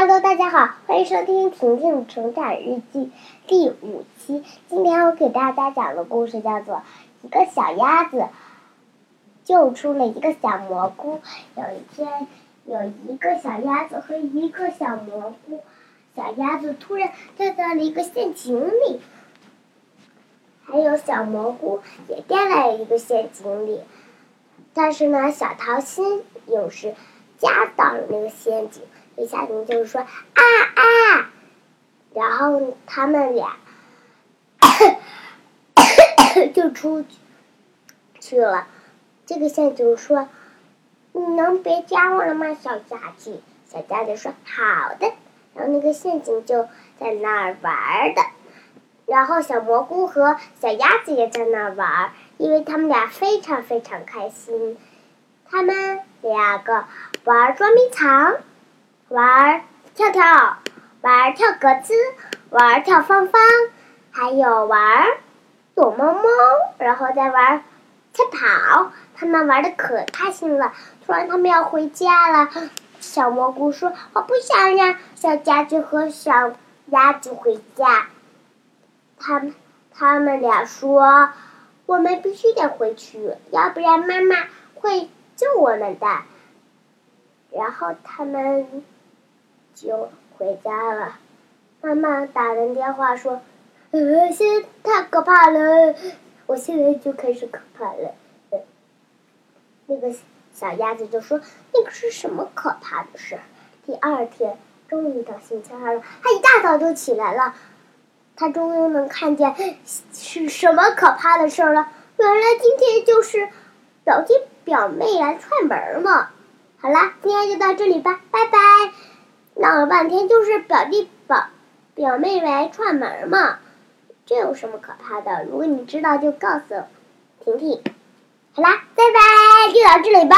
Hello，大家好，欢迎收听《婷婷成长日记》第五期。今天我给大家讲的故事叫做《一个小鸭子救出了一个小蘑菇》。有一天，有一个小鸭子和一个小蘑菇，小鸭子突然掉到了一个陷阱里，还有小蘑菇也掉在了一个陷阱里。但是呢，小桃心有时夹到了那个陷阱。一下子就说啊啊，然后他们俩 就出去去了。这个陷阱说：“你能别加我了吗，小家子？”小家子说：“好的。”然后那个陷阱就在那儿玩的。然后小蘑菇和小鸭子也在那儿玩，因为他们俩非常非常开心。他们两个玩捉迷藏。玩跳跳，玩跳格子，玩跳方方，还有玩躲猫猫，然后再玩赛跑。他们玩的可开心了。突然，他们要回家了。小蘑菇说：“我不想让小家子和小鸭子回家。”他们他们俩说：“我们必须得回去，要不然妈妈会救我们的。”然后他们。就回家了，妈妈打完电话说：“呃，现在太可怕了，我现在就开始可怕了。”那个小鸭子就说：“那个是什么可怕的事？”第二天终于到星期二了，他一大早就起来了，他终于能看见是什么可怕的事了。原来今天就是表弟表妹来串门嘛。好啦，今天就到这里吧，拜拜。了半天就是表弟表表妹来串门嘛，这有什么可怕的？如果你知道就告诉婷婷。好啦，拜拜，就到这里吧。